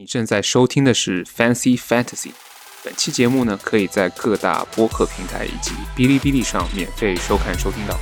你正在收听的是 Fancy Fantasy。本期节目呢，可以在各大播客平台以及哔哩哔哩上免费收看收听到。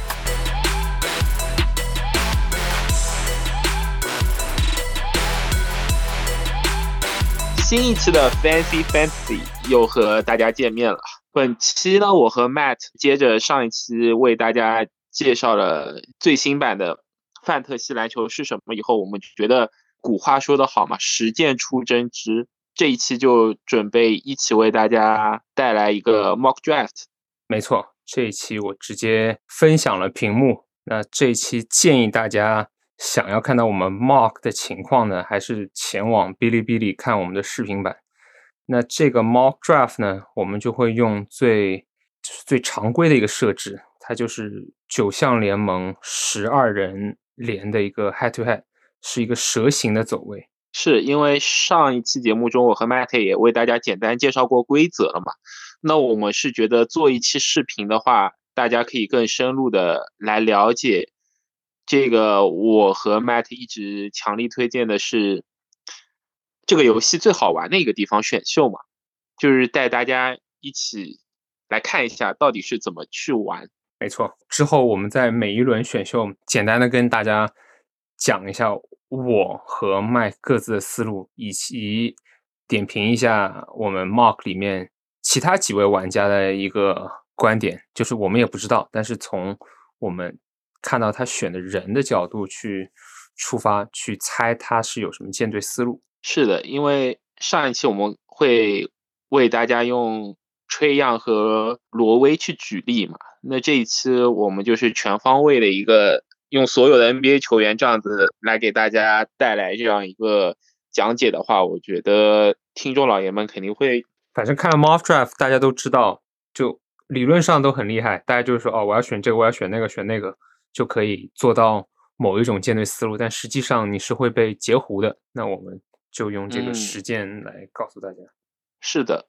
新一期的 Fancy Fantasy 又和大家见面了。本期呢，我和 Matt 接着上一期为大家介绍了最新版的范特西篮球是什么以后，我们觉得古话说得好嘛，实践出真知。这一期就准备一起为大家带来一个 Mock Draft。没错，这一期我直接分享了屏幕。那这一期建议大家想要看到我们 Mock 的情况呢，还是前往哔哩哔哩看我们的视频版。那这个 Mock Draft 呢，我们就会用最就是最常规的一个设置，它就是九项联盟十二人连的一个 Head to Head，是一个蛇形的走位。是因为上一期节目中，我和 Matt 也为大家简单介绍过规则了嘛？那我们是觉得做一期视频的话，大家可以更深入的来了解这个。我和 Matt 一直强力推荐的是这个游戏最好玩的一个地方——选秀嘛，就是带大家一起来看一下到底是怎么去玩。没错，之后我们在每一轮选秀简单的跟大家讲一下。我和 Mike 各自的思路，以及点评一下我们 Mark 里面其他几位玩家的一个观点，就是我们也不知道，但是从我们看到他选的人的角度去出发，去猜他是有什么舰队思路。是的，因为上一期我们会为大家用吹样和罗威去举例嘛，那这一期我们就是全方位的一个。用所有的 NBA 球员这样子来给大家带来这样一个讲解的话，我觉得听众老爷们肯定会，反正看 Mock Draft 大家都知道，就理论上都很厉害，大家就是说哦，我要选这个，我要选那个，选那个就可以做到某一种舰队思路，但实际上你是会被截胡的。那我们就用这个实践来告诉大家。是的，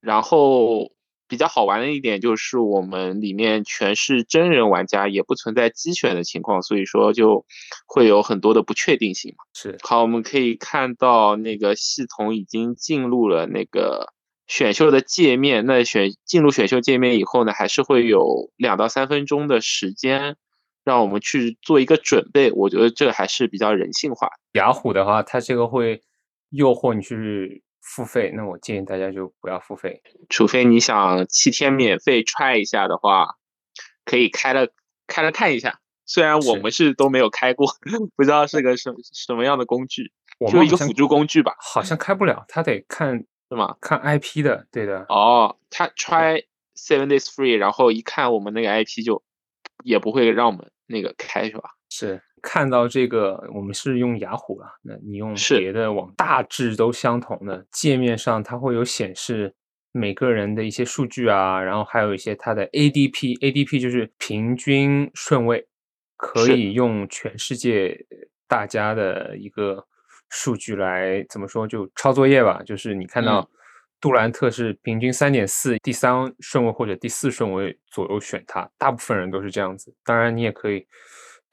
然后。比较好玩的一点就是我们里面全是真人玩家，也不存在机选的情况，所以说就会有很多的不确定性嘛。是，好，我们可以看到那个系统已经进入了那个选秀的界面。那选进入选秀界面以后呢，还是会有两到三分钟的时间，让我们去做一个准备。我觉得这还是比较人性化。雅虎的话，它这个会诱惑你去。付费，那我建议大家就不要付费，除非你想七天免费 try 一下的话，可以开了开了看一下。虽然我们是都没有开过，不知道是个什什么样的工具，就一个辅助工具吧。好像开不了，他得看是吗？看 IP 的，对的。哦，他 try seven days free，然后一看我们那个 IP 就也不会让我们那个开，是吧？是。看到这个，我们是用雅虎了。那你用别的网，大致都相同的界面上，它会有显示每个人的一些数据啊，然后还有一些它的 ADP，ADP 就是平均顺位，可以用全世界大家的一个数据来怎么说，就抄作业吧。就是你看到杜兰特是平均三点四，第三顺位或者第四顺位左右选他，大部分人都是这样子。当然，你也可以。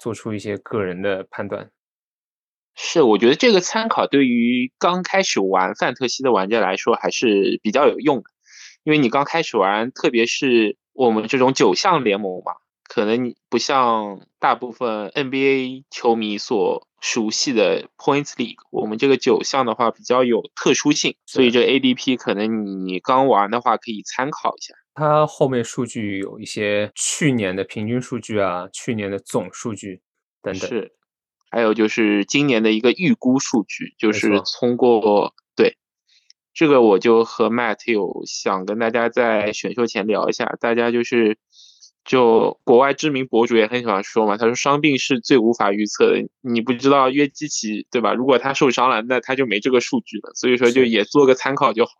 做出一些个人的判断，是我觉得这个参考对于刚开始玩范特西的玩家来说还是比较有用的，因为你刚开始玩，特别是我们这种九项联盟嘛，可能你不像大部分 NBA 球迷所熟悉的 Points League，我们这个九项的话比较有特殊性，所以这 ADP 可能你刚玩的话可以参考一下。它后面数据有一些去年的平均数据啊，去年的总数据等等，是，还有就是今年的一个预估数据，就是通过对这个，我就和 Matt 有想跟大家在选秀前聊一下，大家就是就国外知名博主也很喜欢说嘛，他说伤病是最无法预测的，你不知道约基奇对吧？如果他受伤了，那他就没这个数据了，所以说就也做个参考就好。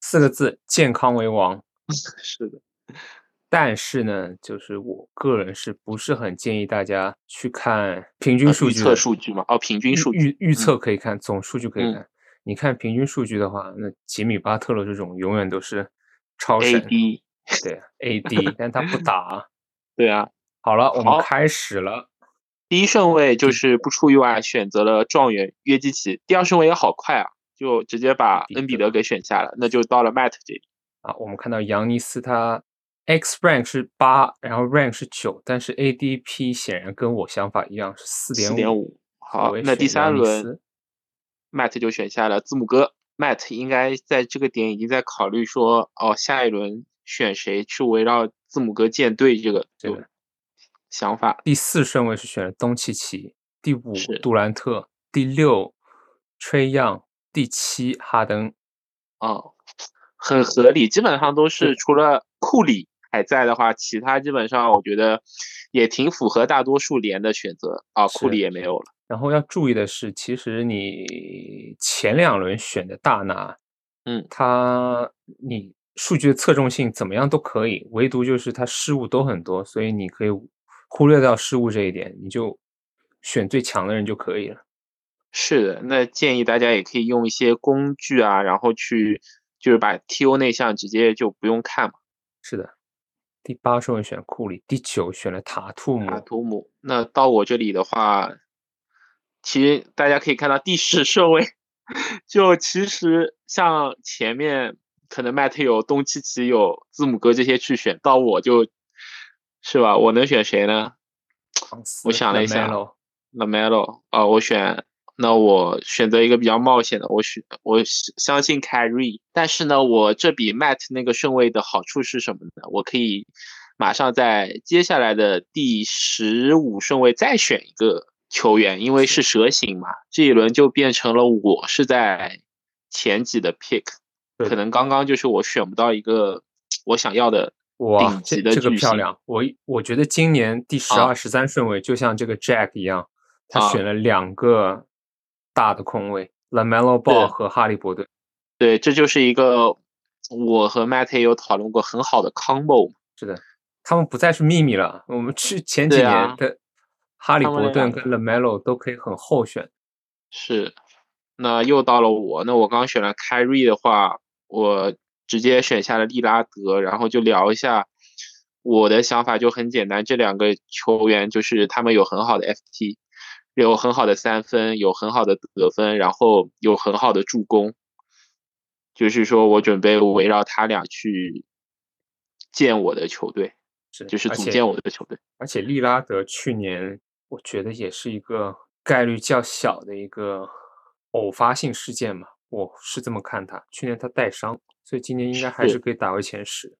四个字：健康为王。是的，但是呢，就是我个人是不是很建议大家去看平均数据？预测数据嘛？哦，平均数据预预测可以看，总数据可以看。你看平均数据的话，那吉米巴特勒这种永远都是超神。AD 对 AD，但他不打。对啊，好了，我们开始了。第一顺位就是不出意外选择了状元约基奇，第二顺位也好快啊，就直接把恩比德给选下了，那就到了 Matt 这里啊。我们看到扬尼斯他 X rank 是八，然后 rank 是九，但是 ADP 显然跟我想法一样是四点五。好，那第三轮 Matt 就选下了字母哥。Matt 应该在这个点已经在考虑说，哦，下一轮选谁去围绕字母哥建队这个这个想法。第四顺位是选了东契奇，第五杜兰特，第六。吹样第七哈登，哦，很合理，基本上都是除了库里还在的话，其他基本上我觉得也挺符合大多数连的选择啊。库里也没有了。然后要注意的是，其实你前两轮选的大拿，嗯，他你数据的侧重性怎么样都可以，唯独就是他失误都很多，所以你可以忽略掉失误这一点，你就选最强的人就可以了。是的，那建议大家也可以用一些工具啊，然后去就是把 T.O 内项直接就不用看嘛。是的，第八顺位选库里，第九选了塔图姆。塔图姆，那到我这里的话，其实大家可以看到第十顺位，就其实像前面可能 Matt 有东契奇有字母哥这些去选，到我就，是吧？我能选谁呢？我想了一下，Lamelo，啊，我选。那我选择一个比较冒险的，我选我相信 Carry，但是呢，我这比 Matt 那个顺位的好处是什么呢？我可以马上在接下来的第十五顺位再选一个球员，因为是蛇形嘛，这一轮就变成了我是在前几的 pick，可能刚刚就是我选不到一个我想要的顶级的这个漂亮，我我觉得今年第十二、十三顺位就像这个 Jack 一样，他选了两个。大的空位，Lamelo Ball 和哈利伯顿，对，这就是一个我和 Matt 也有讨论过很好的 combo。是的，他们不再是秘密了。我们去 前几年的哈利伯顿跟 Lamelo 都可以很候选。是，那又到了我，那我刚选了 Kyrie 的话，我直接选下了利拉德，然后就聊一下我的想法，就很简单，这两个球员就是他们有很好的 FT。有很好的三分，有很好的得分，然后有很好的助攻，就是说我准备围绕他俩去建我的球队，就是组建我的球队。而且利拉德去年我觉得也是一个概率较小的一个偶发性事件嘛，我是这么看他。去年他带伤，所以今年应该还是可以打回前十。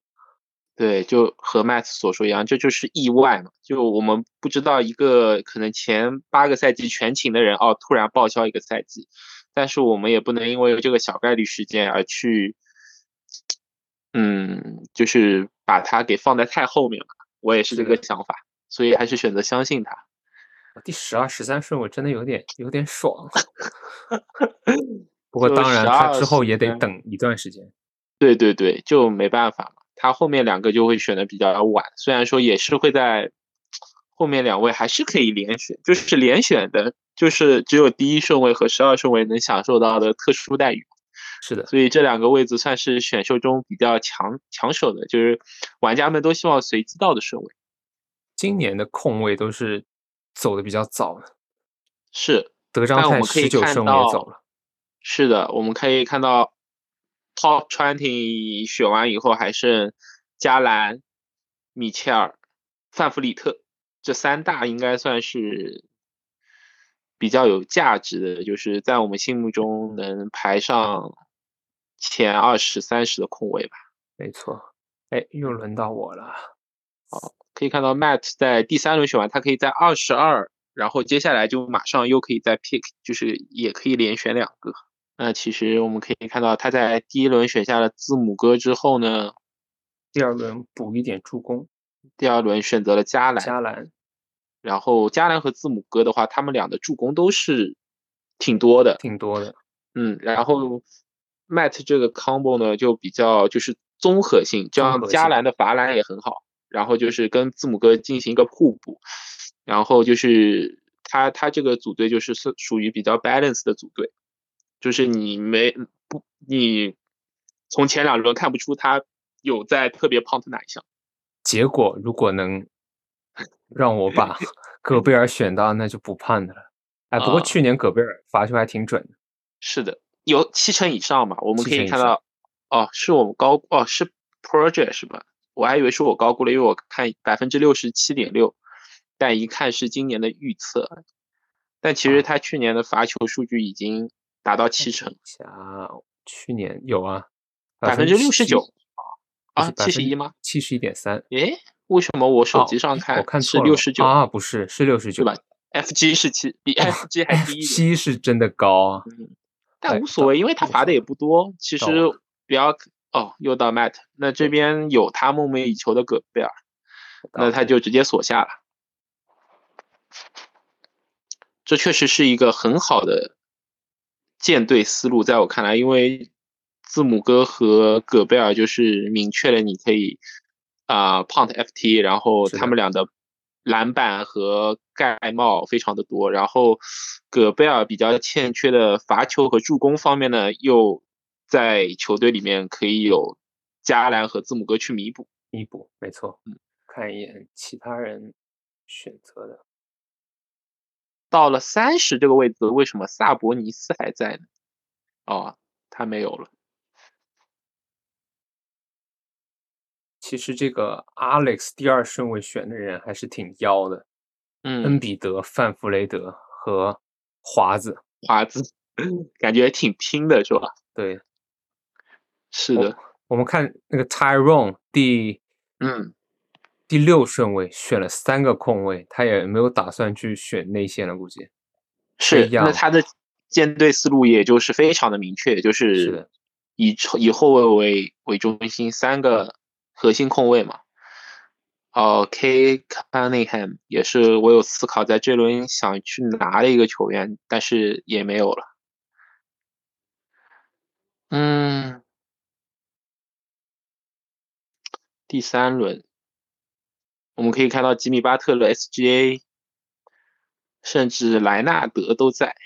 对，就和 Matt 所说一样，这就是意外嘛。就我们不知道一个可能前八个赛季全勤的人，哦，突然报销一个赛季，但是我们也不能因为这个小概率事件而去，嗯，就是把它给放在太后面了。我也是这个想法，所以还是选择相信他。第十二、十三顺我真的有点有点爽。不过当然，他之后也得等一段时间。对对对，就没办法嘛。他后面两个就会选的比较晚，虽然说也是会在后面两位还是可以连选，就是连选的，就是只有第一顺位和十二顺位能享受到的特殊待遇。是的，所以这两个位置算是选秀中比较抢抢手的，就是玩家们都希望随机到的顺位。今年的控位都是走的比较早的，是德章泰十九顺位走了。是的，我们可以看到。Top twenty 选完以后，还剩加兰、米切尔、范弗里特这三大，应该算是比较有价值的，就是在我们心目中能排上前二十三十的空位吧。没错，哎，又轮到我了。好，可以看到 Matt 在第三轮选完，他可以在二十二，然后接下来就马上又可以再 pick，就是也可以连选两个。那其实我们可以看到，他在第一轮选下了字母哥之后呢，第二轮补一点助攻，第二轮选择了加兰，加兰，然后加兰和字母哥的话，他们俩的助攻都是挺多的，挺多的，嗯，然后 Matt 这个 combo 呢就比较就是综合性，这样加兰的罚篮也很好，然后就是跟字母哥进行一个互补，然后就是他他这个组队就是是属于比较 balance 的组队。就是你没不，你从前两轮看不出他有在特别 punt 哪一项。结果如果能 让我把 戈贝尔选到，那就不判的了。哎，不过去年戈贝尔罚球还挺准的。是的，有七成以上嘛？我们可以看到，哦，是我们高哦，是 project 是吧？我还以为是我高估了，因为我看百分之六十七点六，但一看是今年的预测，但其实他去年的罚球数据已经达到七成。啊，去年有啊，百分之六十九啊，七十一吗？七十一点三。诶，为什么我手机上看我看是六十九啊？不是，是六十九吧？FG 是七，比 FG 还低一点。七是真的高啊。但无所谓，因为他罚的也不多。其实不要哦，又到 Matt，那这边有他梦寐以求的戈贝尔，那他就直接锁下了。这确实是一个很好的建队思路，在我看来，因为字母哥和戈贝尔就是明确了你可以啊 punt FT，然后他们俩的。篮板和盖帽非常的多，然后戈贝尔比较欠缺的罚球和助攻方面呢，又在球队里面可以有加兰和字母哥去弥补。弥补，没错。嗯，看一眼其他人选择的。到了三十这个位置，为什么萨博尼斯还在呢？哦，他没有了。其实这个 Alex 第二顺位选的人还是挺妖的，嗯，恩比德、范弗雷德和华子，华子感觉挺拼的是吧？对，是的。我们看那个 Tyrone 第嗯第六顺位选了三个空位，他也没有打算去选内线了，估计是。那他的建队思路也就是非常的明确，就是以以后卫为为中心，三个。核心控卫嘛，哦，K Cunningham 也是我有思考在这轮想去拿的一个球员，但是也没有了。嗯，第三轮我们可以看到吉米巴特勒 SGA，甚至莱纳德都在。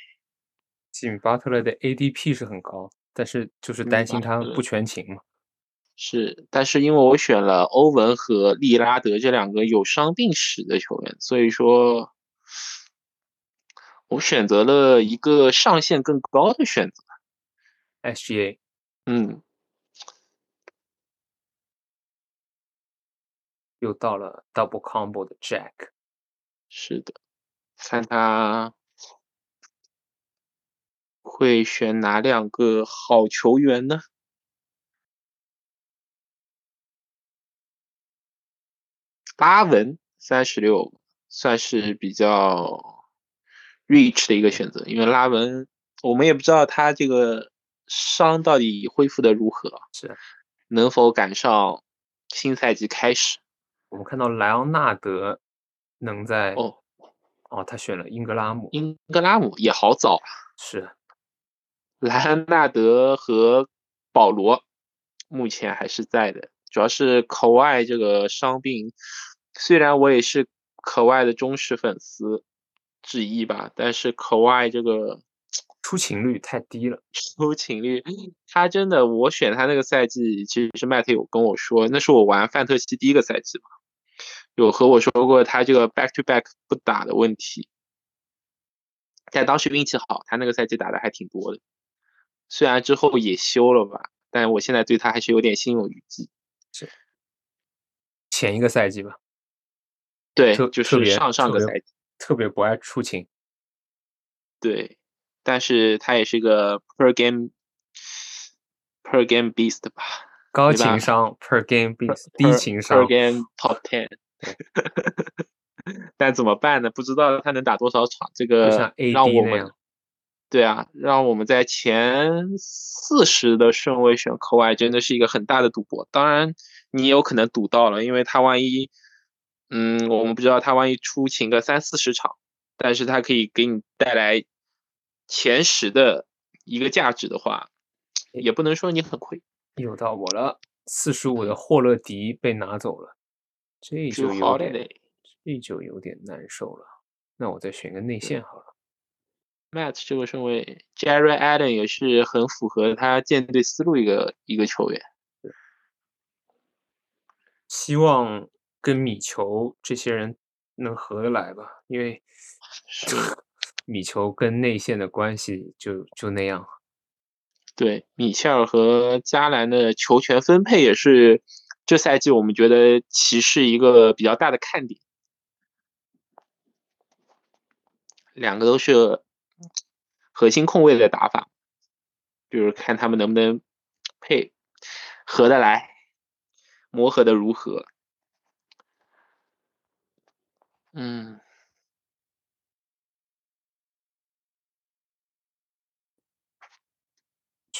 吉米巴特勒的 ADP 是很高，但是就是担心他不全勤嘛。是，但是因为我选了欧文和利拉德这两个有伤病史的球员，所以说，我选择了一个上限更高的选择，SGA。嗯，又到了 Double Combo 的 Jack。是的，看他会选哪两个好球员呢？拉文三十六算是比较 rich 的一个选择，因为拉文我们也不知道他这个伤到底恢复的如何，是能否赶上新赛季开始。我们看到莱昂纳德能在哦哦，他选了英格拉姆，英格拉姆也好早啊。是莱昂纳德和保罗目前还是在的，主要是口外这个伤病。虽然我也是口外的忠实粉丝之一吧，但是口外这个出勤率太低了。出勤率，他真的，我选他那个赛季，其实是麦特有跟我说，那是我玩范特西第一个赛季嘛，有和我说过他这个 back to back 不打的问题。但当时运气好，他那个赛季打的还挺多的。虽然之后也休了吧，但我现在对他还是有点心有余悸。是前一个赛季吧。对，就是上上个赛季特别不爱出勤。对，但是他也是个 per game per game beast 吧，高情商 per game beast，低情商 per game top ten。但怎么办呢？不知道他能打多少场，这个让我们对啊，让我们在前四十的顺位选科外，真的是一个很大的赌博。当然，你有可能赌到了，因为他万一。嗯，我们不知道他万一出勤个三四十场，但是他可以给你带来前十的一个价值的话，也不能说你很亏。又到我了，四十五的霍勒迪被拿走了，这就有点，这就有点难受了。那我再选个内线好了。Matt 这个顺位，Jerry Allen 也是很符合他建队思路一个一个球员，希望。跟米球这些人能合得来吧？因为 米球跟内线的关系就就那样。对，米切尔和加兰的球权分配也是这赛季我们觉得骑士一个比较大的看点。两个都是核心控卫的打法，就是看他们能不能配合得来，磨合的如何。嗯。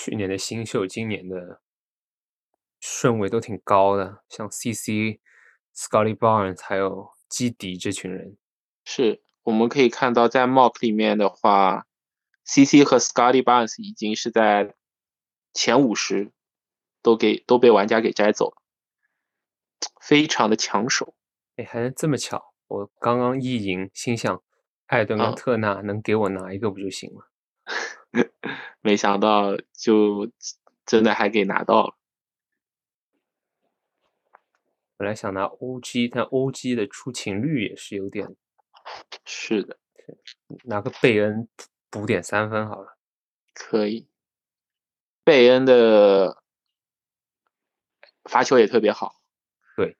去年的新秀，今年的顺位都挺高的，像 C.C、Scotty Barnes 还有基迪这群人。是，我们可以看到在 Mock 里面的话，C.C 和 Scotty Barnes 已经是在前五十，都给都被玩家给摘走了，非常的抢手。哎，还能这么巧？我刚刚一赢，心想艾顿跟特纳能给我拿一个不就行了？没想到就真的还给拿到了。本来想拿 OG，但 OG 的出勤率也是有点。是的，拿个贝恩补点三分好了。可以。贝恩的罚球也特别好。对。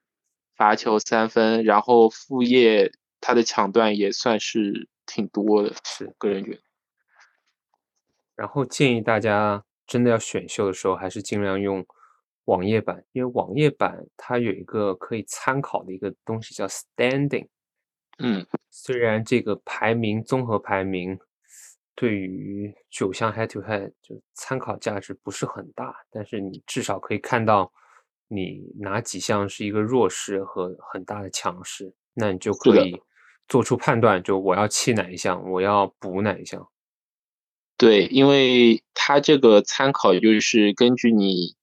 罚球三分，然后副业他的抢断也算是挺多的，是个人觉得。然后建议大家真的要选秀的时候，还是尽量用网页版，因为网页版它有一个可以参考的一个东西叫 standing。嗯，虽然这个排名综合排名对于九项 head to head 就参考价值不是很大，但是你至少可以看到你哪几项是一个弱势和很大的强势，那你就可以做出判断，就我要弃哪一项，我要补哪一项。对，因为它这个参考就是根据你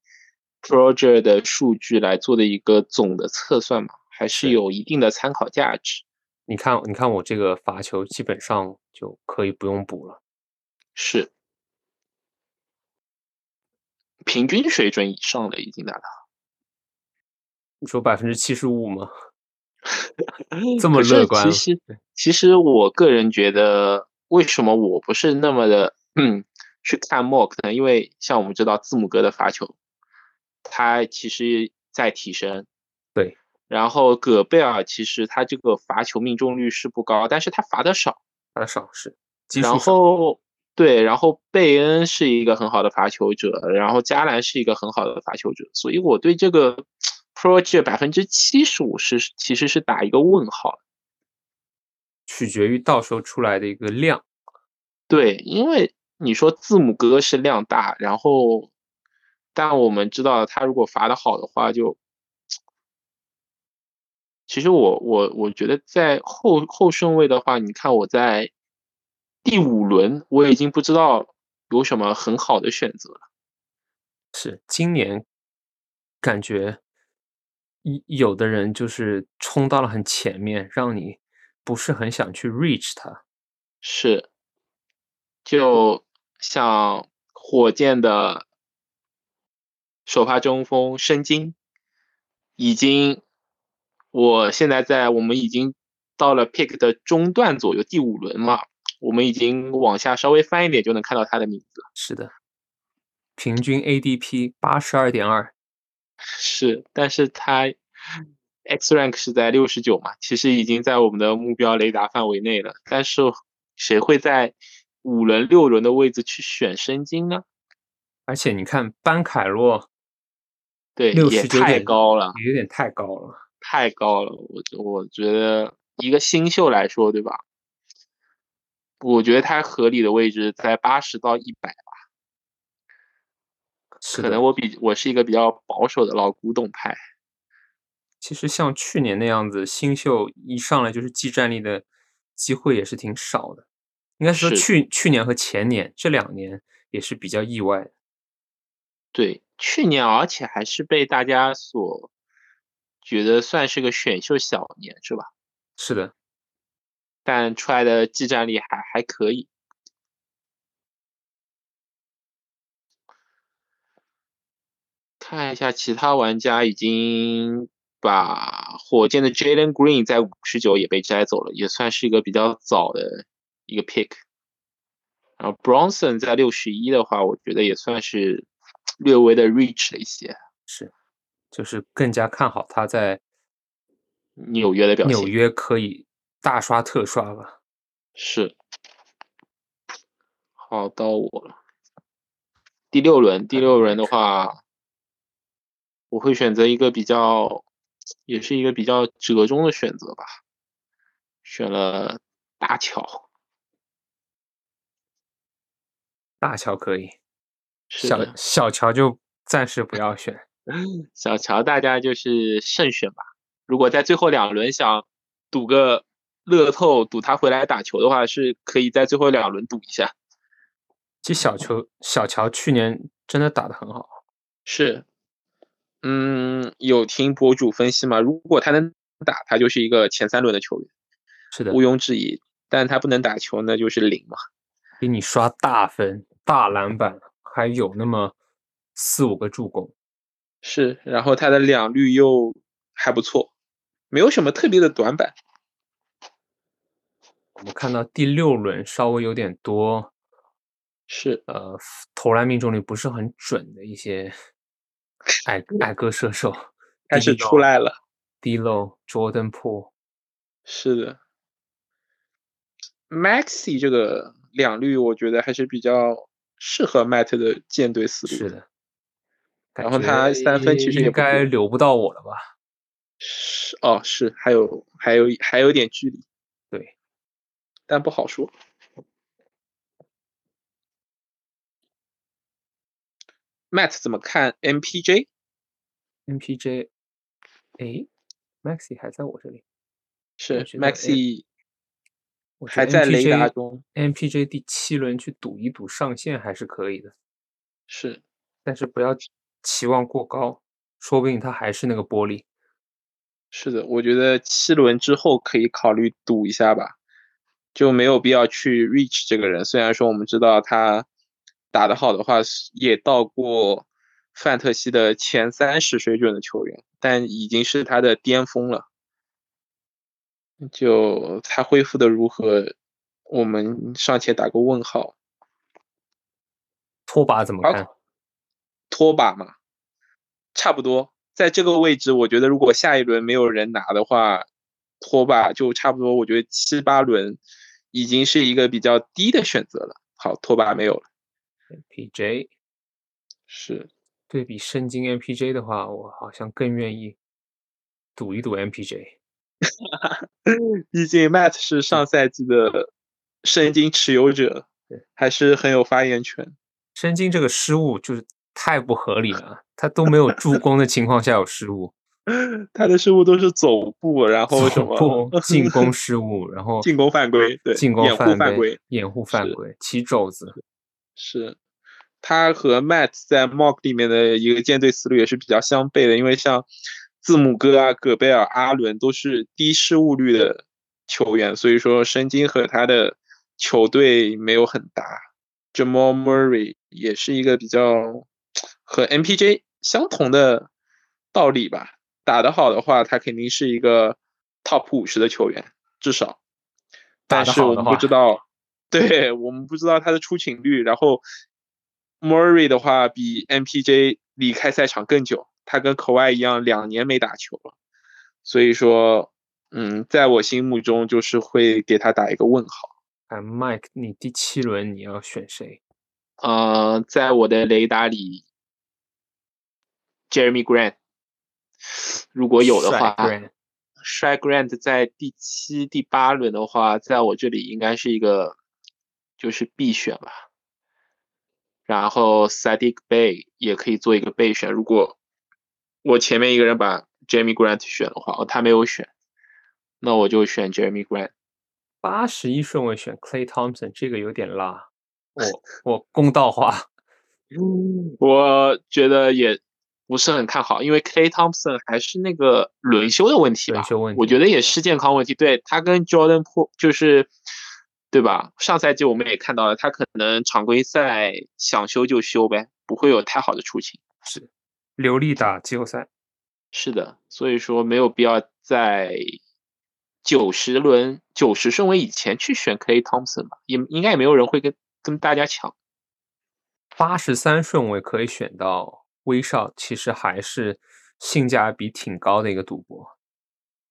project 的数据来做的一个总的测算嘛，还是有一定的参考价值。你看，你看我这个罚球基本上就可以不用补了，是平均水准以上的已经达到。你说百分之七十五吗？这么乐观？其实，其实我个人觉得，为什么我不是那么的？嗯，去看 mock 呢，因为像我们知道字母哥的罚球，他其实在提升。对。然后戈贝尔其实他这个罚球命中率是不高，但是他罚的少，罚的少是。然后对，然后贝恩是一个很好的罚球者，然后加兰是一个很好的罚球者，所以我对这个 project 百分之七十五是其实是打一个问号。取决于到时候出来的一个量。对，因为。你说字母哥是量大，然后，但我们知道他如果罚的好的话，就，其实我我我觉得在后后顺位的话，你看我在第五轮，我已经不知道有什么很好的选择了。是今年感觉有有的人就是冲到了很前面，让你不是很想去 reach 他。是，就。像火箭的首发中锋申京，已经，我现在在我们已经到了 pick 的中段左右，第五轮嘛，我们已经往下稍微翻一点就能看到他的名字。是的，平均 ADP 八十二点二，是，但是他 X rank 是在六十九嘛，其实已经在我们的目标雷达范围内了，但是谁会在？五轮六轮的位置去选申京呢？而且你看班凯洛，对，也太高了，有点太高了，太高了。我我觉得一个新秀来说，对吧？我觉得他合理的位置在八十到一百吧。可能我比我是一个比较保守的老古董派。其实像去年那样子，新秀一上来就是技战力的机会也是挺少的。应该说去去年和前年这两年也是比较意外的。对，去年而且还是被大家所觉得算是个选秀小年，是吧？是的，但出来的技战力还还可以。看一下其他玩家已经把火箭的 Jalen Green 在五十九也被摘走了，也算是一个比较早的。一个 pick，然后 Bronson 在六十一的话，我觉得也算是略微的 rich 了一些。是，就是更加看好他在纽约的表现。纽约可以大刷特刷吧？是。好，到我了。第六轮，第六轮的话，我会选择一个比较，也是一个比较折中的选择吧。选了大乔。大乔可以，小小乔就暂时不要选。小乔大家就是慎选吧。如果在最后两轮想赌个乐透，赌他回来打球的话，是可以在最后两轮赌一下。其实小球小乔去年真的打得很好。是，嗯，有听博主分析嘛？如果他能打，他就是一个前三轮的球员，是的，毋庸置疑。但他不能打球，那就是零嘛。给你刷大分、大篮板，还有那么四五个助攻，是。然后他的两率又还不错，没有什么特别的短板。我们看到第六轮稍微有点多，是呃投篮命中率不是很准的一些 矮矮个射手开始出来了。D 漏 Jordan Po，是的，Maxi 这个。两率我觉得还是比较适合 Matt 的舰队思路。是的，然后他三分其实也该留不到我了吧？是哦，是还有还有还有点距离，对，但不好说。Matt 怎么看 MPJ？MPJ，哎，Maxi 还在我这里，是 Maxi。还在雷达中，MPJ 第七轮去赌一赌上限还是可以的，是，但是不要期望过高，说不定他还是那个玻璃。是的，我觉得七轮之后可以考虑赌一下吧，就没有必要去 reach 这个人。虽然说我们知道他打得好的话，也到过范特西的前三十水准的球员，但已经是他的巅峰了。就他恢复的如何，我们尚且打个问号。拖把怎么看？拖把嘛，差不多在这个位置，我觉得如果下一轮没有人拿的话，拖把就差不多。我觉得七八轮已经是一个比较低的选择了。好，拖把没有了。MPJ 是对比圣经 MPJ 的话，我好像更愿意赌一赌 MPJ。毕竟 Matt 是上赛季的圣经持有者，还是很有发言权。圣经这个失误就是太不合理了，他都没有助 攻的情况下有失误，他的失误都是走步，然后什么进攻失误，然后进攻犯规，对，进攻犯规，掩护犯规，起肘子。是他和 Matt 在 Mock 里面的一个舰队思路也是比较相悖的，因为像。字母哥啊，戈贝尔、阿伦都是低失误率的球员，所以说申京和他的球队没有很搭。Jamal Murray 也是一个比较和 MPJ 相同的道理吧，打得好的话，他肯定是一个 Top 五十的球员，至少。但是我们不知道，对我们不知道他的出勤率。然后 Murray 的话，比 MPJ 离开赛场更久。他跟口外一样，两年没打球了，所以说，嗯，在我心目中就是会给他打一个问号。哎，Mike，你第七轮你要选谁？呃，在我的雷达里，Jeremy Grant，如果有的话，帅 Grant 在第七、第八轮的话，在我这里应该是一个就是必选吧。然后 Sadiq Bay 也可以做一个备选，如果。我前面一个人把 Jamie Grant 选的话，哦，他没有选，那我就选 Jamie Grant。八十一顺位选 Clay Thompson，这个有点拉。我 我公道话，我觉得也不是很看好，因为 Clay Thompson 还是那个轮休的问题吧。轮休问题，我觉得也是健康问题。对他跟 Jordan Po 就是，对吧？上赛季我们也看到了，他可能常规赛想休就休呗，不会有太好的出勤。是。流利打季后赛，是的，所以说没有必要在九十轮九十顺位以前去选 Clay Thompson 吧，也应该也没有人会跟跟大家抢。八十三顺位可以选到威少，其实还是性价比挺高的一个赌博。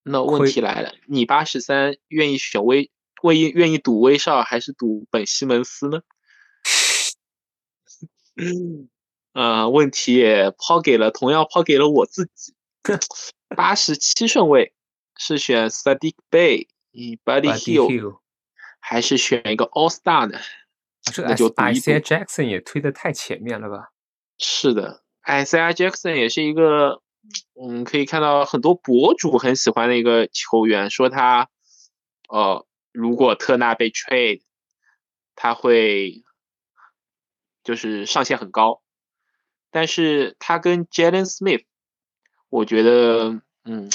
那问题来了，你八十三愿意选威，愿意愿意赌威少，还是赌本西蒙斯呢？嗯，问题也抛给了，同样抛给了我自己。八十七顺位是选 Sadiq Bay、Buddy Hill，还是选一个 All Star 呢？那就 Isaiah Jackson 也推的太前面了吧？是的，Isaiah Jackson 也是一个，我们可以看到很多博主很喜欢的一个球员，说他，呃，如果特纳被 trade，他会就是上限很高，但是他跟 Jalen Smith，我觉得，嗯。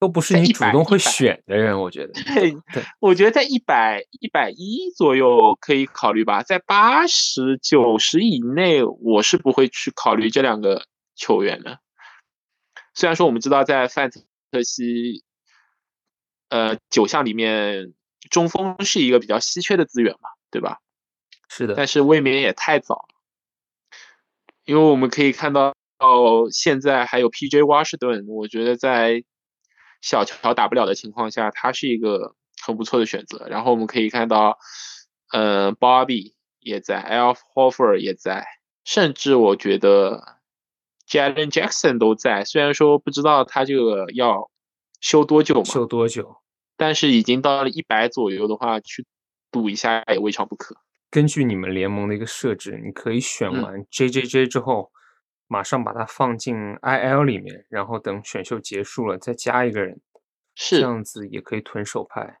都不是你主动会选的人，我觉得。对，我觉得在一百一百一左右可以考虑吧，在八十九十以内，我是不会去考虑这两个球员的。虽然说我们知道在范特西，呃，九项里面中锋是一个比较稀缺的资源嘛，对吧？是的。但是未免也太早，因为我们可以看到，到现在还有 P.J. 华盛顿，我觉得在。小乔打不了的情况下，他是一个很不错的选择。然后我们可以看到，嗯，Bobby 也在，Alf Hofer 也在，甚至我觉得 Jalen Jackson 都在。虽然说不知道他这个要修多久嘛，修多久，但是已经到了一百左右的话，去赌一下也未尝不可。根据你们联盟的一个设置，你可以选完 JJJ 之后。马上把它放进 IL 里面，然后等选秀结束了再加一个人，是这样子也可以囤手牌。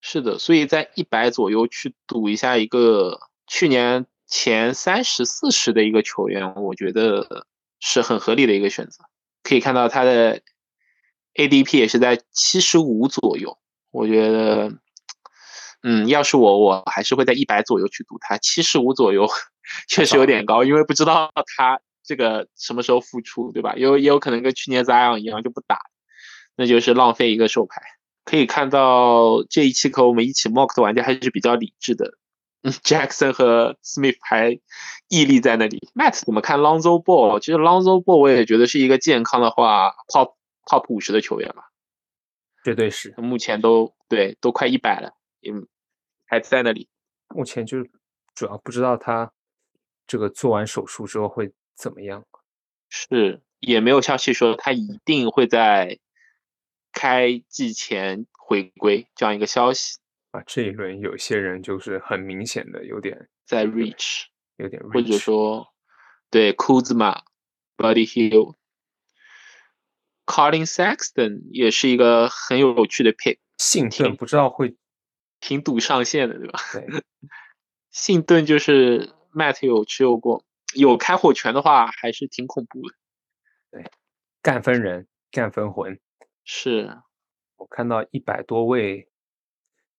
是的，所以在一百左右去赌一下一个去年前三十四十的一个球员，我觉得是很合理的一个选择。可以看到他的 ADP 也是在七十五左右，我觉得，嗯，要是我，我还是会在一百左右去赌他。七十五左右 确实有点高，因为不知道他。这个什么时候复出，对吧？有也有可能跟去年 Zion 一样就不打，那就是浪费一个手牌。可以看到这一期和我们一起 mock 的玩家还是比较理智的。嗯，Jackson 和 Smith 还屹立在那里。Matt 怎么看 Lonzo Ball？其实 Lonzo Ball 我也觉得是一个健康的话 top top 五十的球员吧，绝对是。目前都对都快一百了，嗯，还在那里。目前就是主要不知道他这个做完手术之后会。怎么样？是也没有消息说他一定会在开季前回归这样一个消息啊。这一轮有些人就是很明显的有点在 reach，有点或者说对 Kuzma、Buddy Hill、Colin Sexton 也是一个很有趣的 pick。信顿不知道会挺赌上限的，对吧？对，信顿就是 Matt 有持有过。有开火权的话，还是挺恐怖的。对，干分人，干分魂。是我看到一百多位，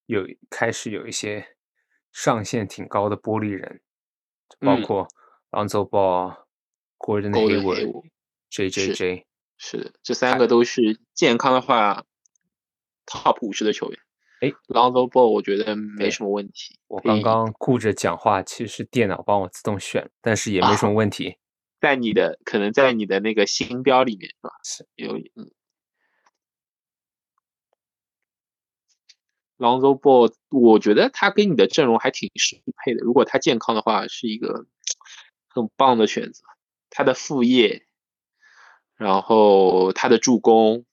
有开始有一些上限挺高的玻璃人，包括 Lonzo Ball、Gordon Hayward、JJJ。是的，这三个都是健康的话，Top 五十的球员。哎，Lonzo Ball 我觉得没什么问题。我刚刚顾着讲话，其实电脑帮我自动选，但是也没什么问题。在你的可能在你的那个星标里面是吧？是有嗯。Lonzo Ball 我觉得他跟你的阵容还挺适配的。如果他健康的话，是一个很棒的选择。他的副业，然后他的助攻。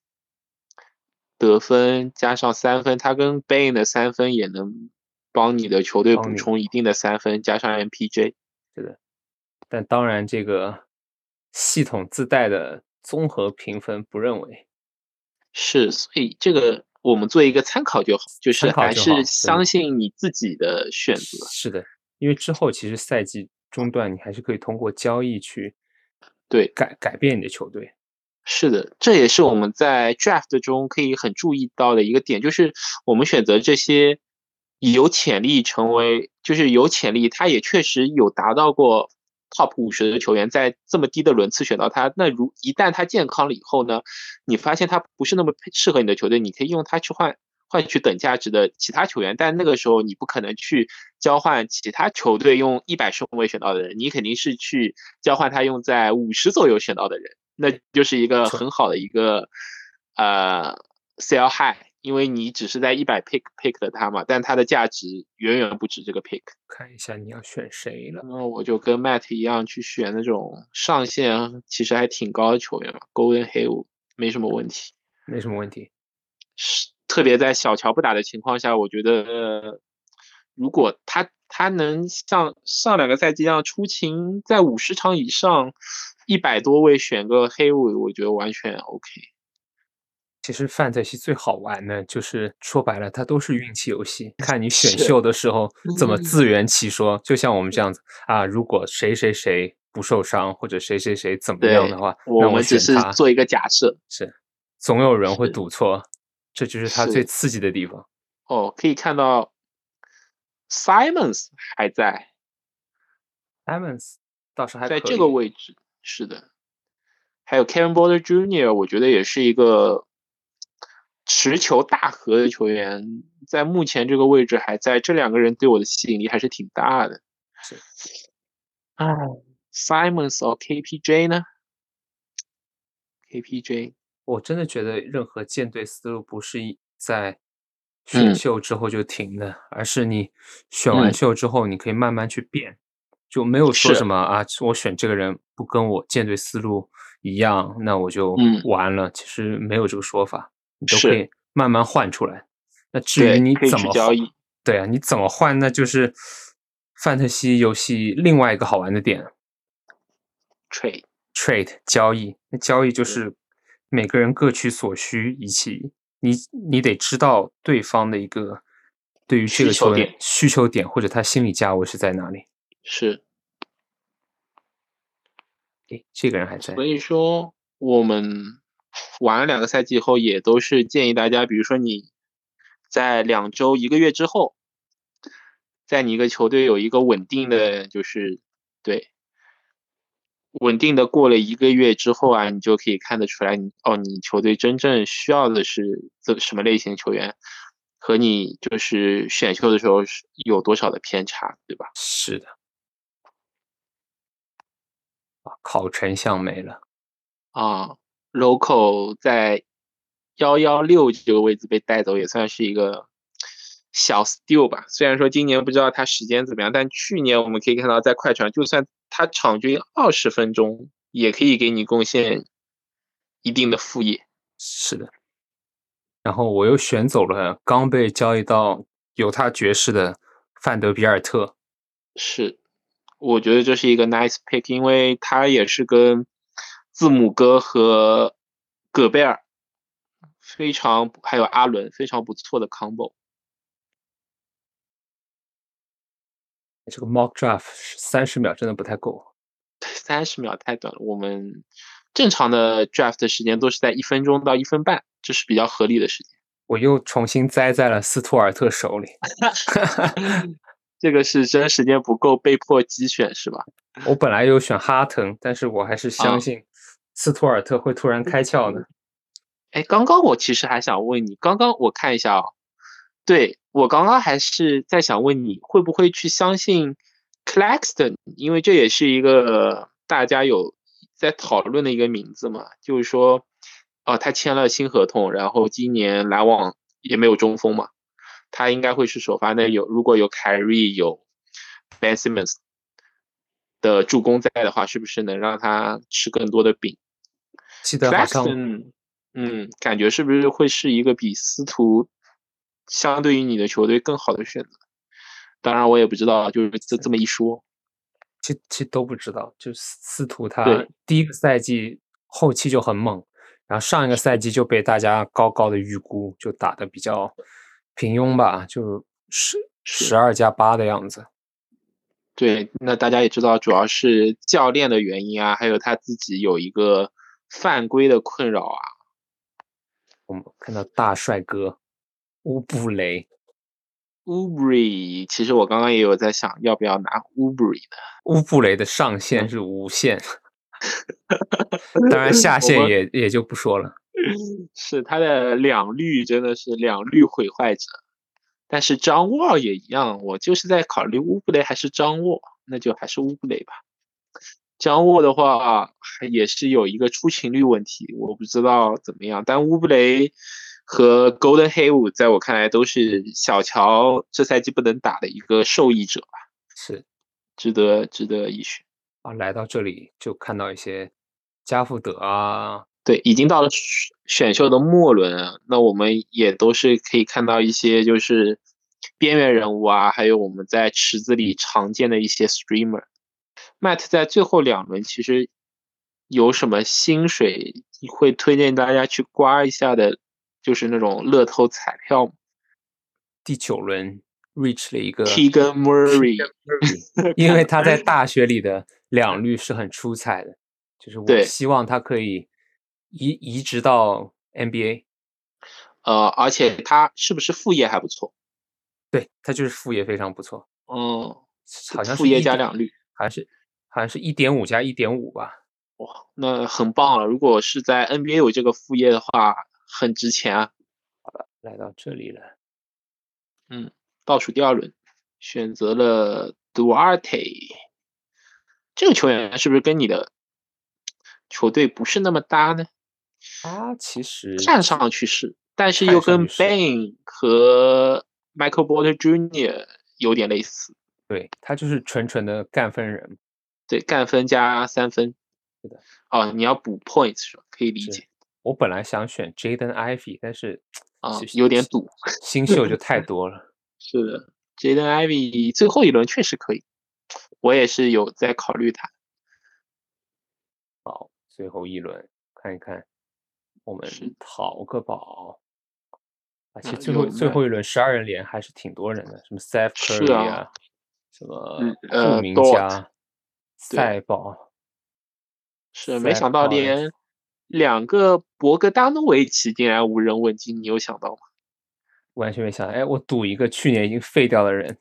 得分加上三分，他跟 Bain 的三分也能帮你的球队补充一定的三分，加上 MPJ，是的。但当然，这个系统自带的综合评分不认为是，所以这个我们做一个参考就好，就是还是相信你自己的选择。是的，因为之后其实赛季中段你还是可以通过交易去对改改变你的球队。是的，这也是我们在 draft 中可以很注意到的一个点，就是我们选择这些有潜力成为，就是有潜力，他也确实有达到过 top 五十的球员，在这么低的轮次选到他，那如一旦他健康了以后呢，你发现他不是那么适合你的球队，你可以用他去换换取等价值的其他球员，但那个时候你不可能去交换其他球队用一百顺位选到的人，你肯定是去交换他用在五十左右选到的人，那就是一个很好的一个呃 sell high，因为你只是在一百 pick pick 的它嘛，但它的价值远远不止这个 pick。看一下你要选谁了，那我就跟 Matt 一样去选那种上限其实还挺高的球员嘛，Golden Hill 没什么问题，没什么问题，是。特别在小乔不打的情况下，我觉得如果他他能像上两个赛季一样出勤在五十场以上，一百多位选个黑尾，我觉得完全 OK。其实范特西最好玩的，就是说白了，它都是运气游戏，看你选秀的时候怎么自圆其说。就像我们这样子啊，如果谁谁谁不受伤，或者谁谁谁怎么样的话，我们只是做一个假设，是总有人会赌错。这就是他最刺激的地方。哦，可以看到，Simons 还在，Simons 倒是还在这个位置，是的。还有 Kevin Porter Jr.，我觉得也是一个持球大核的球员，在目前这个位置还在。这两个人对我的吸引力还是挺大的。是。啊，Simons 和 KPJ 呢？KPJ。我真的觉得任何舰队思路不是在选秀之后就停的，而是你选完秀之后，你可以慢慢去变，就没有说什么啊，我选这个人不跟我舰队思路一样，那我就完了。其实没有这个说法，你都可以慢慢换出来。那至于你怎么交易，对啊，你怎么换，那就是范特西游戏另外一个好玩的点，trade。Trade 交易，那交易就是。每个人各取所需，一起你你得知道对方的一个对于这个球员需求点或者他心理价位是在哪里。是，哎，这个人还在。所以说，我们玩了两个赛季以后，也都是建议大家，比如说你在两周、一个月之后，在你一个球队有一个稳定的就是对。稳定的过了一个月之后啊，你就可以看得出来，你哦，你球队真正需要的是这什么类型的球员，和你就是选秀的时候是有多少的偏差，对吧？是的。啊，考成像没了。啊，local 在幺幺六这个位置被带走，也算是一个小 steal 吧。虽然说今年不知道他时间怎么样，但去年我们可以看到在快船，就算。他场均二十分钟也可以给你贡献一定的副业，是的。然后我又选走了刚被交易到犹他爵士的范德比尔特，是，我觉得这是一个 nice pick，因为他也是跟字母哥和戈贝尔非常还有阿伦非常不错的 combo。这个 mock draft 三十秒真的不太够，三十秒太短了。我们正常的 draft 的时间都是在一分钟到一分半，这是比较合理的时间。我又重新栽在了斯图尔特手里，这个是真时间不够，被迫机选是吧？我本来有选哈腾，但是我还是相信斯图尔特会突然开窍的。哎，刚刚我其实还想问你，刚刚我看一下哦，对。我刚刚还是在想问你会不会去相信 Claxton，因为这也是一个大家有在讨论的一个名字嘛，就是说，哦，他签了新合同，然后今年篮网也没有中锋嘛，他应该会是首发。那有如果有凯瑞有 Ben Simmons 的助攻在的话，是不是能让他吃更多的饼？记得好像，嗯，感觉是不是会是一个比司徒？相对于你的球队更好的选择，当然我也不知道，就是这这么一说，其其实都不知道。就司徒他第一个赛季后期就很猛，然后上一个赛季就被大家高高的预估，就打的比较平庸吧，就十十二加八的样子。对，那大家也知道，主要是教练的原因啊，还有他自己有一个犯规的困扰啊。我们看到大帅哥。乌布雷，乌布雷，其实我刚刚也有在想，要不要拿乌布雷的。乌布雷的上限是无限，当然下限也也就不说了。是他的两绿真的是两绿毁坏者，但是张沃也一样，我就是在考虑乌布雷还是张沃，那就还是乌布雷吧。张沃的话也是有一个出勤率问题，我不知道怎么样，但乌布雷和 Golden Hayward 在我看来都是小乔这赛季不能打的一个受益者吧，是值得值得一选啊。来到这里就看到一些加福德啊。对，已经到了选秀的末轮啊，那我们也都是可以看到一些就是边缘人物啊，还有我们在池子里常见的一些 streamer。Matt 在最后两轮其实有什么薪水会推荐大家去刮一下的，就是那种乐透彩票。第九轮 reach 了一个 Keegan Murray，因为他在大学里的两率是很出彩的，就是我希望他可以。移移植到 NBA，呃，而且他是不是副业还不错？对他就是副业非常不错。嗯，好像是副业加两率，还是好像是一点五加一点五吧？哇，那很棒了。如果是在 NBA 有这个副业的话，很值钱啊。好了，来到这里了。嗯，倒数第二轮选择了 Duarte，这个球员是不是跟你的球队不是那么搭呢？他其实站上去是，但是又跟 Ben 和 Michael Porter Jr. 有点类似。对他就是纯纯的干分人，对干分加三分。是的，哦，你要补 points 是吧？可以理解。我本来想选 Jaden Ivy，但是啊，有点堵，新秀就太 多了。是的，Jaden Ivy 最后一轮确实可以，我也是有在考虑他。好，最后一轮看一看。我们淘个宝，而且最后最后一轮十二人连还是挺多人的，什么 Seth Curry 啊，什么著名家赛宝，是没想到连两个博格达诺维奇竟然无人问津，你有想到吗？完全没想到，哎，我赌一个去年已经废掉的人，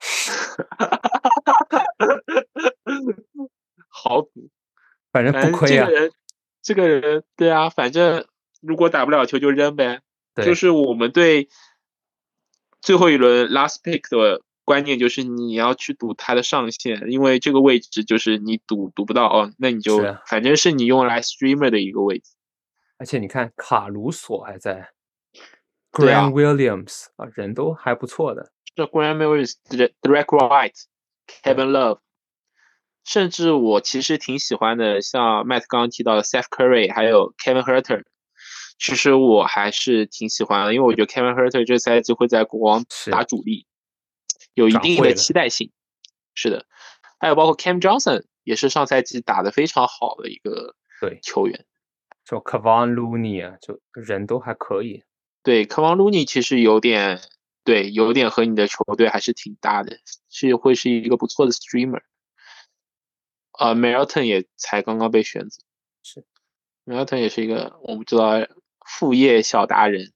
好赌，反正不亏啊。这个人对啊，反正如果打不了球就扔呗。就是我们对最后一轮 last pick 的观念就是你要去赌它的上限，因为这个位置就是你赌赌不到哦，那你就反正是你用来 streamer 的一个位置。而且你看卡鲁索还在，Grant Williams 啊，人都还不错的。这 Grant Williams，Direct White，Kevin Love。甚至我其实挺喜欢的，像 Matt 刚刚提到的 Seth Curry，还有 Kevin Herter，其实我还是挺喜欢的，因为我觉得 Kevin Herter 这赛季会在国王打主力，有一定的期待性。是的，还有包括 Cam Johnson 也是上赛季打得非常好的一个对球员，就 Kevon Looney 啊，就人都还可以。对，Kevon Looney 其实有点对，有点和你的球队还是挺搭的，是会是一个不错的 Streamer。呃，Melton 也才刚刚被选择，是，Melton 也是一个我们知道副业小达人，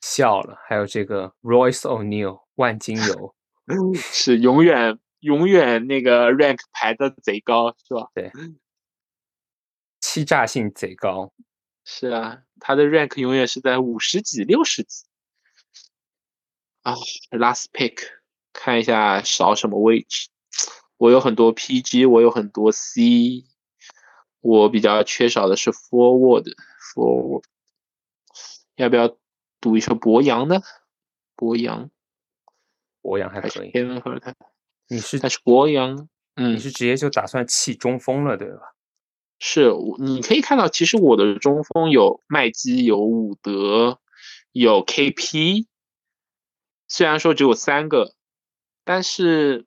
笑了。还有这个 Royce O'Neal 万金油，是永远永远那个 rank 排的贼高，是吧？对，欺诈性贼高。是啊，他的 rank 永远是在五十几、六十几。啊，last pick，看一下少什么位置。我有很多 PG，我有很多 C，我比较缺少的是 Forward，Forward，要不要赌一首博洋呢？博扬，博洋还可以。你是？但是博扬，嗯，你是直接就打算弃中锋了，对吧？是，你可以看到，其实我的中锋有麦基，有伍德，有 KP，虽然说只有三个，但是。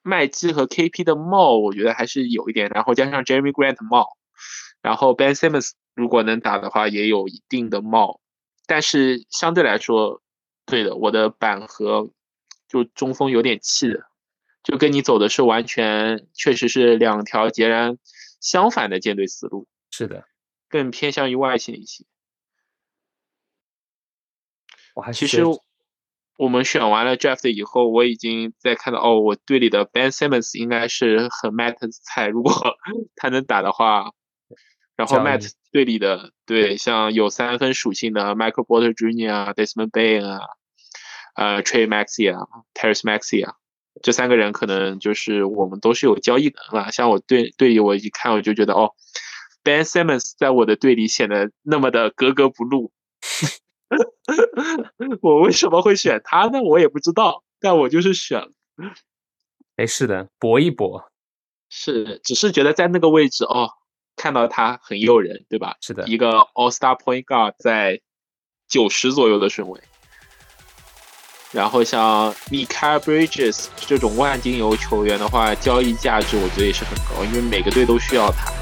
麦基和 KP 的帽，我觉得还是有一点，然后加上 Jeremy Grant 帽，然后 Ben Simmons 如果能打的话，也有一定的帽，但是相对来说，对的，我的板和就中锋有点气的，就跟你走的是完全，确实是两条截然相反的舰队思路。是的，更偏向于外线一些。我还其实。我们选完了 draft 以后，我已经在看到哦，我队里的 Ben Simmons 应该是很 Matt 的菜。如果 他能打的话，然后 Matt 队里的对，像有三分属性的 Michael Porter Jr. 啊，Desmond Bain 啊，呃，Trey Maxey 啊，Terrence Maxey 啊，这三个人可能就是我们都是有交易的吧。像我队队友，我一看我就觉得哦，Ben Simmons 在我的队里显得那么的格格不入。我为什么会选他呢？我也不知道，但我就是选了。哎，是的，搏一搏，是，只是觉得在那个位置哦，看到他很诱人，对吧？是的，一个 All Star Point Guard 在九十左右的顺位，然后像 Mika Bridges 这种万金油球员的话，交易价值我觉得也是很高，因为每个队都需要他。